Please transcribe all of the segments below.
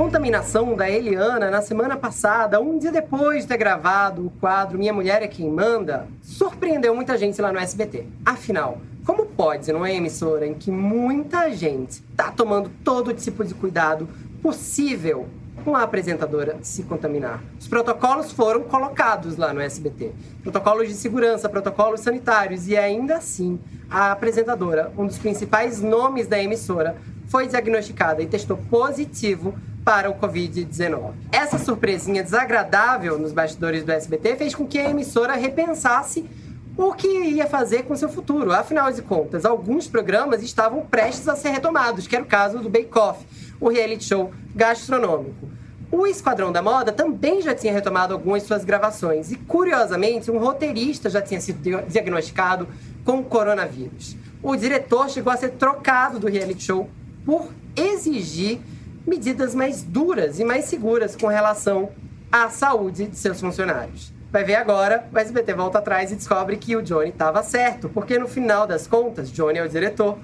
contaminação da Eliana na semana passada, um dia depois de ter gravado o quadro Minha Mulher é Quem Manda, surpreendeu muita gente lá no SBT. Afinal, como pode, numa emissora em que muita gente está tomando todo tipo de cuidado possível com a apresentadora se contaminar. Os protocolos foram colocados lá no SBT. Protocolos de segurança, protocolos sanitários, e ainda assim, a apresentadora, um dos principais nomes da emissora, foi diagnosticada e testou positivo para o Covid-19. Essa surpresinha desagradável nos bastidores do SBT fez com que a emissora repensasse o que ia fazer com seu futuro. Afinal de contas, alguns programas estavam prestes a ser retomados, que era o caso do Bake Off, o reality show gastronômico. O Esquadrão da Moda também já tinha retomado algumas suas gravações e, curiosamente, um roteirista já tinha sido diagnosticado com coronavírus. O diretor chegou a ser trocado do reality show por exigir medidas mais duras e mais seguras com relação à saúde de seus funcionários. Vai ver agora, o SBT volta atrás e descobre que o Johnny estava certo, porque no final das contas, Johnny é o diretor,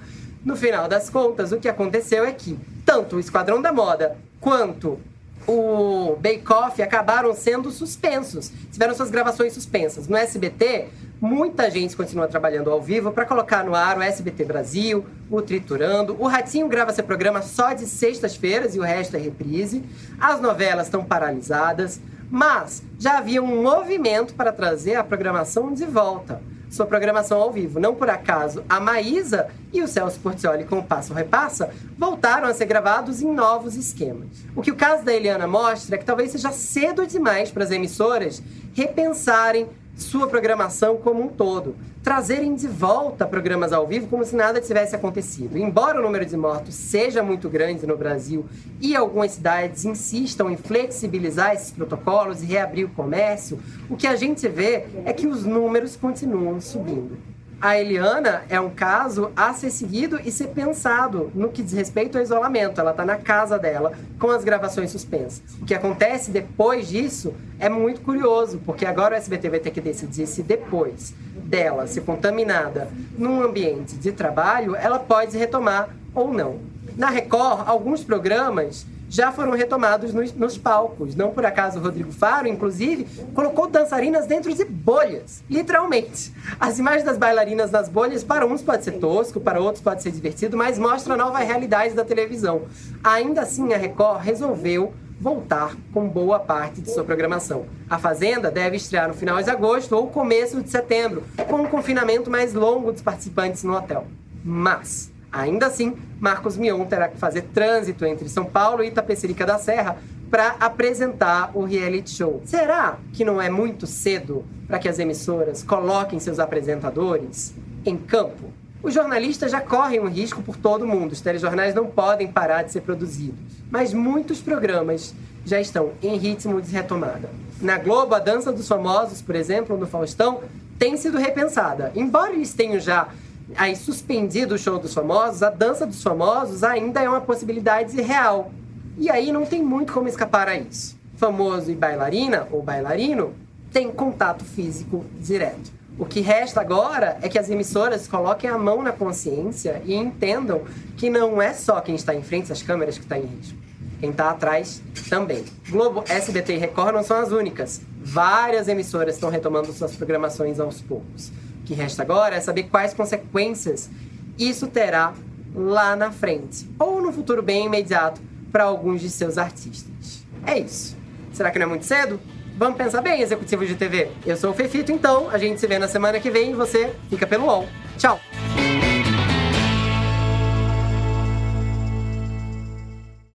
no final das contas, o que aconteceu é que tanto o Esquadrão da Moda quanto o Bake Off acabaram sendo suspensos, tiveram suas gravações suspensas. No SBT, muita gente continua trabalhando ao vivo para colocar no ar o SBT Brasil, o Triturando. O Ratinho grava seu programa só de sextas-feiras e o resto é reprise. As novelas estão paralisadas. Mas já havia um movimento para trazer a programação de volta, sua programação ao vivo. Não por acaso, a Maísa e o Celso Portioli com o Passo Repassa voltaram a ser gravados em novos esquemas. O que o caso da Eliana mostra é que talvez seja cedo demais para as emissoras repensarem sua programação como um todo. Trazerem de volta programas ao vivo como se nada tivesse acontecido. Embora o número de mortos seja muito grande no Brasil e algumas cidades insistam em flexibilizar esses protocolos e reabrir o comércio, o que a gente vê é que os números continuam subindo. A Eliana é um caso a ser seguido e ser pensado no que diz respeito ao isolamento. Ela está na casa dela com as gravações suspensas. O que acontece depois disso é muito curioso, porque agora o SBT vai ter que decidir se depois dela ser contaminada num ambiente de trabalho, ela pode retomar ou não. Na Record, alguns programas já foram retomados nos, nos, palcos. Não por acaso o Rodrigo Faro, inclusive, colocou dançarinas dentro de bolhas, literalmente. As imagens das bailarinas nas bolhas, para uns pode ser tosco, para outros pode ser divertido, mas mostra a nova realidade da televisão. Ainda assim, a Record resolveu voltar com boa parte de sua programação. A Fazenda deve estrear no final de agosto ou começo de setembro, com um confinamento mais longo dos participantes no hotel. Mas Ainda assim, Marcos Mion terá que fazer trânsito entre São Paulo e Itapecerica da Serra para apresentar o reality show. Será que não é muito cedo para que as emissoras coloquem seus apresentadores em campo? Os jornalistas já correm um risco por todo mundo. Os telejornais não podem parar de ser produzidos. Mas muitos programas já estão em ritmo de retomada. Na Globo, a Dança dos Famosos, por exemplo, no Faustão, tem sido repensada. Embora eles tenham já aí suspendido o show dos famosos, a dança dos famosos ainda é uma possibilidade real. E aí não tem muito como escapar a isso. Famoso e bailarina ou bailarino tem contato físico direto. O que resta agora é que as emissoras coloquem a mão na consciência e entendam que não é só quem está em frente às câmeras que está em risco. Quem está atrás também. Globo, SBT e Record não são as únicas. Várias emissoras estão retomando suas programações aos poucos que resta agora é saber quais consequências isso terá lá na frente, ou no futuro bem imediato, para alguns de seus artistas. É isso. Será que não é muito cedo? Vamos pensar bem, executivo de TV. Eu sou o Fefito, então a gente se vê na semana que vem e você fica pelo UOL. Tchau!